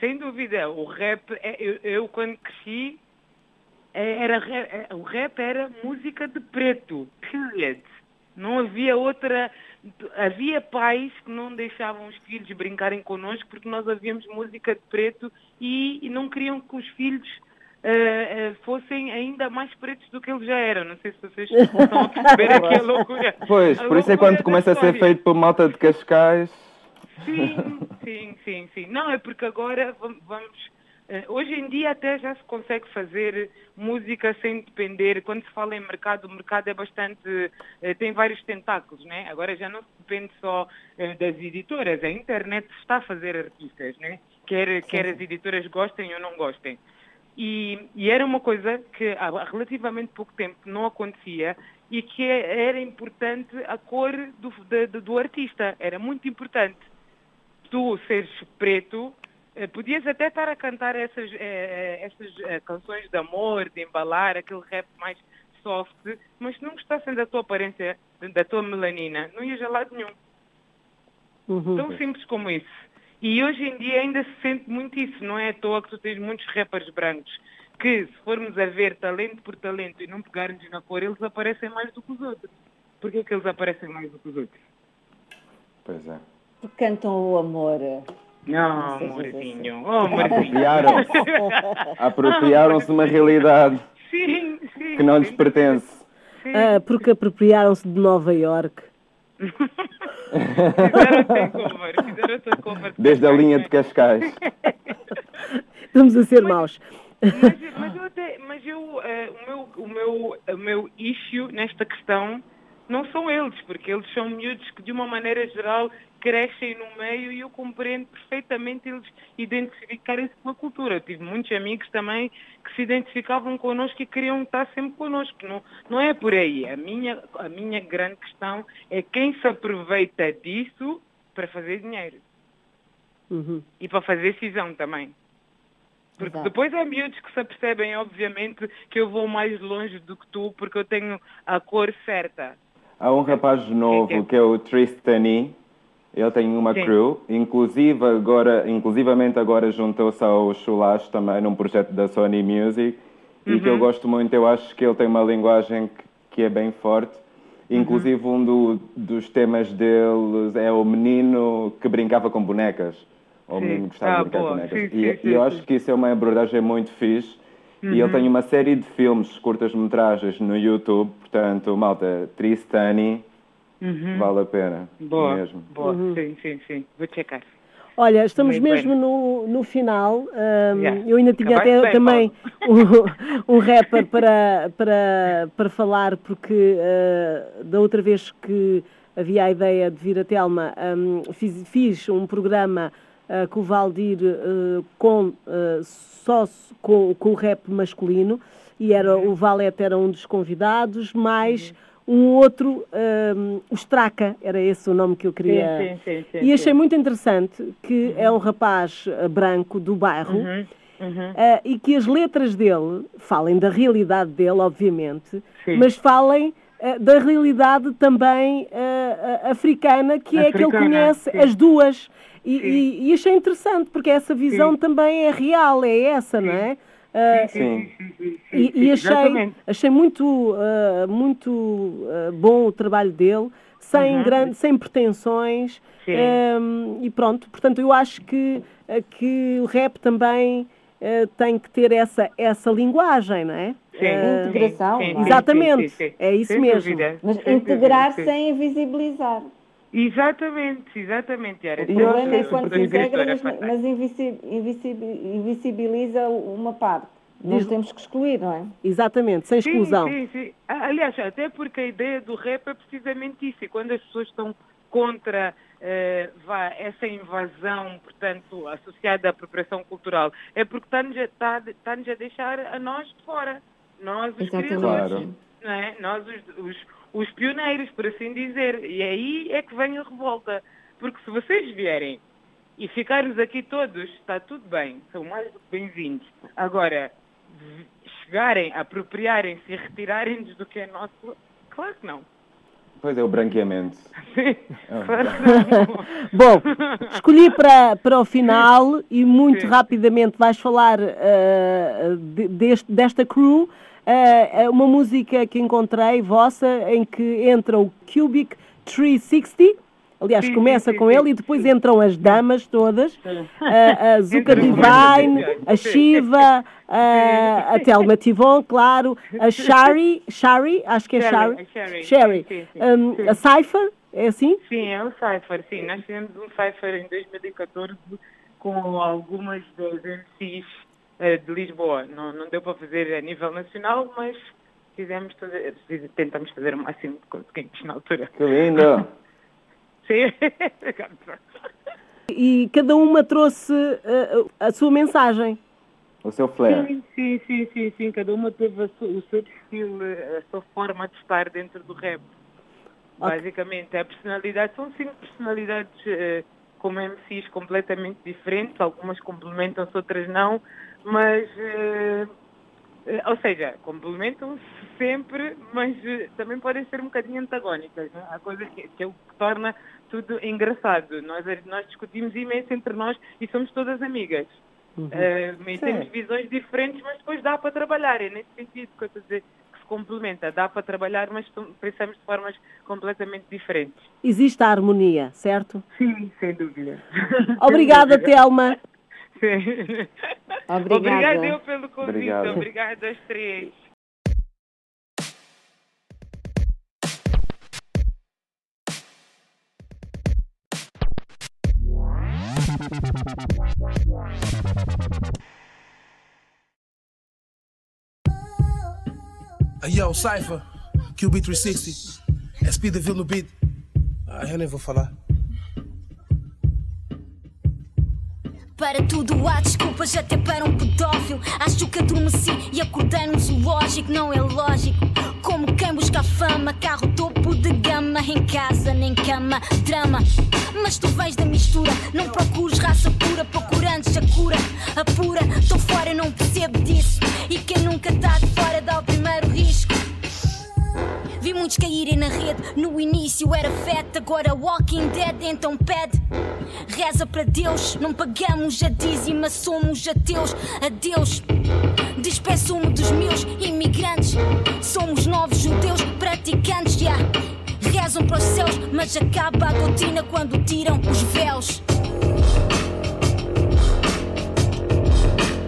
sem dúvida, o rap, é, eu, eu quando cresci, é, era, é, o rap era música de preto, period. Não havia outra. Havia pais que não deixavam os filhos brincarem connosco porque nós havíamos música de preto e, e não queriam que os filhos uh, uh, fossem ainda mais pretos do que eles já eram. Não sei se vocês estão a perceber aqui a loucura. Pois, a por isso é quando começa a ser feito por malta de Cascais. Sim, sim, sim, sim. Não, é porque agora vamos. Uh, hoje em dia até já se consegue fazer música sem depender. Quando se fala em mercado, o mercado é bastante. Uh, tem vários tentáculos, né? Agora já não se depende só uh, das editoras. A internet está a fazer artistas, né? Quer, quer as editoras gostem ou não gostem. E, e, era uma coisa que há relativamente pouco tempo não acontecia e que era importante a cor do, do, do artista. Era muito importante. Tu seres preto eh, podias até estar a cantar essas, eh, eh, essas canções de amor, de embalar, aquele rap mais soft, mas se não gostassem da tua aparência, da tua melanina, não ias a lado nenhum. Uhum. Tão simples como isso. E hoje em dia ainda se sente muito isso, não é à toa que tu tens muitos rappers brancos que, se formos a ver talento por talento e não pegarmos na cor, eles aparecem mais do que os outros. Porquê que eles aparecem mais do que os outros? Pois é. Porque cantam o amor. Não, amorzinho. Oh, Apropriaram-se. Apropriaram-se de uma realidade sim, sim, que não lhes pertence. Ah, porque apropriaram-se de Nova York. fizeram cover, Desde a linha de Cascais. Estamos a ser maus. Mas, mas, eu até, mas eu, uh, o, meu, o, meu, o meu issue nesta questão não são eles, porque eles são miúdos que, de uma maneira geral, crescem no meio e eu compreendo perfeitamente eles identificarem-se com a cultura. Eu tive muitos amigos também que se identificavam connosco e queriam estar sempre connosco. Não, não é por aí. A minha, a minha grande questão é quem se aproveita disso para fazer dinheiro. Uhum. E para fazer cisão também. Porque Exato. depois há miúdos que se apercebem, obviamente, que eu vou mais longe do que tu porque eu tenho a cor certa. Há um rapaz novo que é o Tristani, ele tem uma Sim. crew, inclusive agora, inclusivamente agora juntou-se ao Chulash também num projeto da Sony Music uhum. e que eu uhum. gosto muito, eu acho que ele tem uma linguagem que, que é bem forte. Uhum. Inclusive um do, dos temas deles é o menino que brincava com bonecas. Ou o menino que gostava ah, de brincar com bonecas. Sim, e, sim, e eu acho que isso é uma abordagem muito fixe. Uhum. E ele uhum. tem uma série de filmes, curtas-metragens no YouTube, portanto, malta, Tristani, Uhum. Vale a pena. Boa, mesmo. boa. Uhum. Sim, sim, sim. Vou checar. Olha, estamos Muito mesmo no, no final. Um, yeah. Eu ainda tinha Acabaste até bem, também um, um rapper para, para, para falar, porque uh, da outra vez que havia a ideia de vir a Telma, um, fiz, fiz, um programa uh, com o Valdir uh, com, só com, com o rap masculino e era, uhum. o Valete era um dos convidados, mais. Uhum um outro, um, o Straca, era esse o nome que eu queria. Sim, sim, sim, e achei muito interessante que uhum. é um rapaz eh, branco do bairro uhum. Uhum. Uh, e que as letras dele falem da realidade dele, obviamente, mas falem uh, da realidade também uh, africana, que africana, é que ele conhece as duas. E, e, e, achei interessante, porque essa visão também é real, é essa, não é? Uh, sim. E, e achei, achei muito, uh, muito uh, bom o trabalho dele, sem, uhum. grande, sem pretensões. Um, e pronto, portanto, eu acho que, que o rap também tem que ter essa, essa linguagem, não é? Sim, integração. Sim, sim, Exatamente, é isso mesmo. Mas integrar sem invisibilizar. Exatamente, exatamente, Yara. O problema é quando se integra, mas, mas invisibiliza uma parte. Nós temos que excluir, não é? Exatamente, sem exclusão. Sim, sim, sim. Aliás, até porque a ideia do rap é precisamente isso. E quando as pessoas estão contra uh, vá, essa invasão, portanto, associada à apropriação cultural, é porque está-nos a, está, está a deixar a nós de fora. Nós, os criadores. Claro. Não é? Nós, os, os os pioneiros, por assim dizer. E aí é que vem a revolta. Porque se vocês vierem e ficarmos aqui todos, está tudo bem, são mais do que bem-vindos. Agora, chegarem, apropriarem-se e retirarem-nos do que é nosso, claro que não. Pois é, o branqueamento. Sim, é claro que não. Bom, escolhi para, para o final e muito Sim. rapidamente vais falar uh, de, deste, desta crew uh, uma música que encontrei vossa em que entra o Cubic 360. Aliás, sim, começa sim, com sim, ele e depois entram as damas todas, a, a Zuka Divine, a Shiva, a, a Thelma Tivon, claro, a Shari, Shari, acho que é Shari, Sherry, um, a Cypher, é assim? Sim, é o Cypher, sim. Nós tivemos um Cypher em 2014 com algumas das MCs de Lisboa. Não, não deu para fazer a nível nacional, mas fizemos fazer, tentamos fazer o máximo que conseguimos na altura. Que lindo! Sim. e cada uma trouxe uh, a sua mensagem. O seu flair. Sim, sim, sim, sim, sim. Cada uma teve o seu estilo, a sua forma de estar dentro do rap. Okay. Basicamente, a personalidade, são cinco personalidades uh, como MCs completamente diferentes, algumas complementam-se, outras não, mas, uh, uh, ou seja, complementam-se sempre, mas também podem ser um bocadinho antagónicas. Né? Há coisa que, que é o que torna tudo engraçado. Nós, nós discutimos imenso entre nós e somos todas amigas. Uhum. Uh, e temos visões diferentes, mas depois dá para trabalhar. É nesse sentido que eu estou a dizer complementa, dá para trabalhar, mas pensamos de formas completamente diferentes. Existe a harmonia, certo? Sim, sem dúvida. Obrigada, Telma. Obrigada. Obrigada eu pelo convite. Obrigado. Obrigada às três. Yo, Cypher, QB360, SP Deville no beat. Ah, eu nem vou falar. Para tudo há desculpas, até para um pedófilo. Acho que adormeci e acordei num zoológico, não é lógico. Como quem busca fama, carro topo de gama, em casa nem cama, drama. Mas tu vens da mistura, não procures raça pura, procurantes No início era fete, agora Walking Dead, então pede. Reza para Deus, não pagamos a dízima, somos ateus. Adeus, despeço-me dos meus imigrantes. Somos novos judeus praticantes. Yeah. Rezam para os céus, mas acaba a doutrina quando tiram os véus.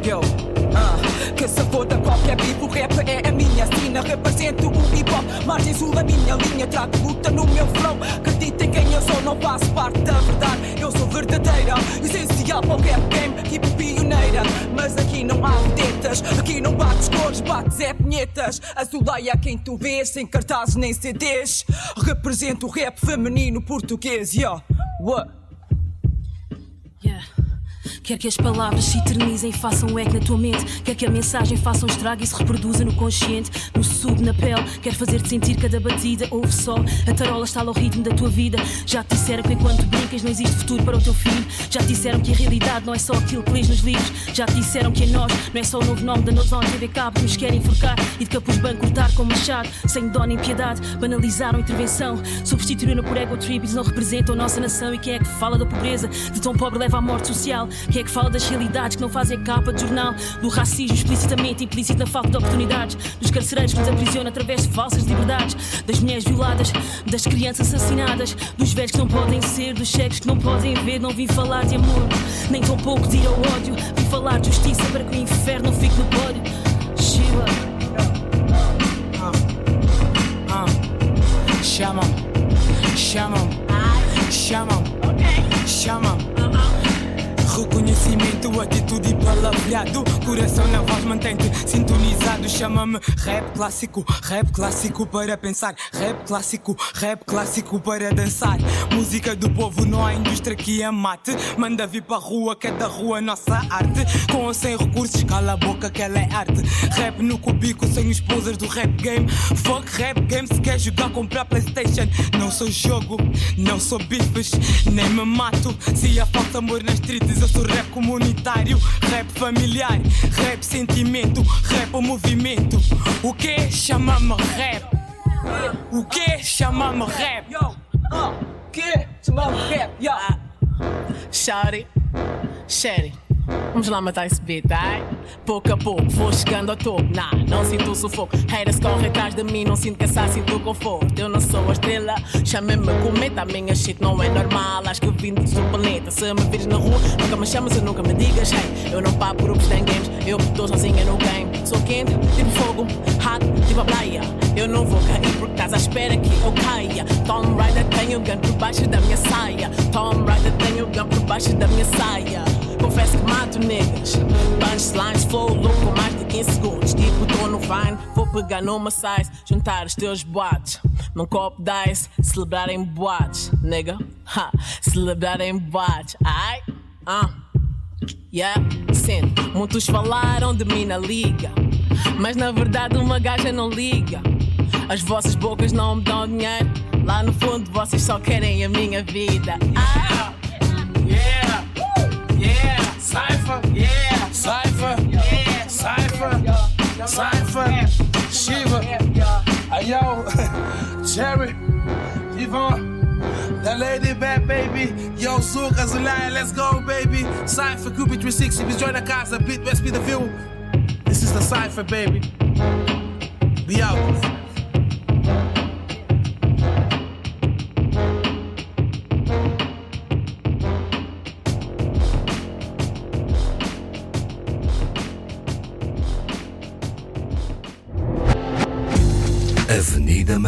Yo, uh, que se foda qualquer bico, rap é a minha sina. Represento o hip hop, margem sul da minha linha. Trago luta no meu flow. Acreditem quem eu sou, não faço parte da verdade. Eu sou verdadeira, essencial para o rap game, tipo pioneira. Mas aqui não há vedetas, aqui não bates cores, bates é punhetas. Azuleia quem tu vês, sem cartazes nem CDs. Represento o rap feminino português, yeah. What? Quer que as palavras se eternizem e façam eco na tua mente. Quer que a mensagem faça um estrago e se reproduza no consciente, no sub, na pele. Quer fazer-te sentir cada batida. Ouve só, a tarola está ao ritmo da tua vida. Já te disseram que enquanto brincas não existe futuro para o teu filho. Já te disseram que a realidade não é só aquilo que lês nos livros. Já te disseram que a nós não é só o novo nome da Nozone TV Cabo que nos querem enforcar e de capuz banco cortar com machado, sem dó nem piedade. Banalizaram a intervenção, substituíram por ego tribes, não representam a nossa nação. E quem é que fala da pobreza? De tão pobre leva à morte social. Quem é que fala das realidades que não fazem capa de jornal? Do racismo explicitamente implícito na falta de oportunidades, dos carcereiros que nos aprisionam através de falsas liberdades, das mulheres violadas, das crianças assassinadas, dos velhos que não podem ser, dos cegos que não podem ver. Não vim falar de amor, nem tão pouco de ir ao ódio. Vim falar de justiça para que o inferno não fique no pódio. Sheila. Chamam, chamam, chamam, chamam. Reconhecimento, atitude e palavreado. Coração na voz, mantém-te sintonizado. Chama-me rap clássico, rap clássico para pensar. Rap clássico, rap clássico para dançar. Música do povo, não há indústria que a mate. Manda vir para a rua, que é da rua nossa arte. Com ou sem recursos, cala a boca que ela é arte. Rap no cubico, sem esposas do rap game. Fuck rap game, se quer jogar, comprar Playstation. Não sou jogo, não sou bifes, nem me mato. Se há falta amor nas streets, eu sou rap comunitário, rap familiar, rap sentimento, rap o movimento. O que chama-me rap? O que chama-me rap? Yo, uh, que chama-me rap? Yo. Shawty, Sherry. Vamos lá matar esse beat, ai? Pouco a pouco vou chegando ao topo, nah, não sinto sufoco. Haters correm atrás de mim, não sinto cansaço, sinto conforto. Eu não sou a estrela, chamem-me cometa, a minha shit não é normal. Acho que vim do planeta. Se me vires na rua, nunca me chamas e nunca me digas, hey. Eu não pago grupos nem games, eu estou sozinha no game. Sou quente, tipo fogo, hot, tipo a praia. Eu não vou cair estás à espera que eu caia. Tom Rider tem o gun por baixo da minha saia. Tom Rider tem o gun por baixo da minha saia. Confesso que mato niggas. Punchlines, flow louco, mais de 15 segundos. Tipo, tô no Vine, vou pegar numa size, juntar os teus boates. Num copo dice, celebrar em boates, nigga. Ha, celebrar em boates, ai, ah. Yeah, sim, muitos falaram de mim na liga. Mas na verdade uma gaja não liga. As vossas bocas não me dão dinheiro. Lá no fundo vocês só querem a minha vida. Ah! Yeah! Yeah! Cypher! Yeah! Cypher! Yeah! Cypher! Cypher! Shiva! Ayo! Cherry! Yvonne! That lady bad baby, yo, Suka Zulaya, let's go, baby. Cypher, Cupid 360, biz join the casa, beat, West be the view. This is the Cypher, baby. Be out.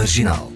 Marginal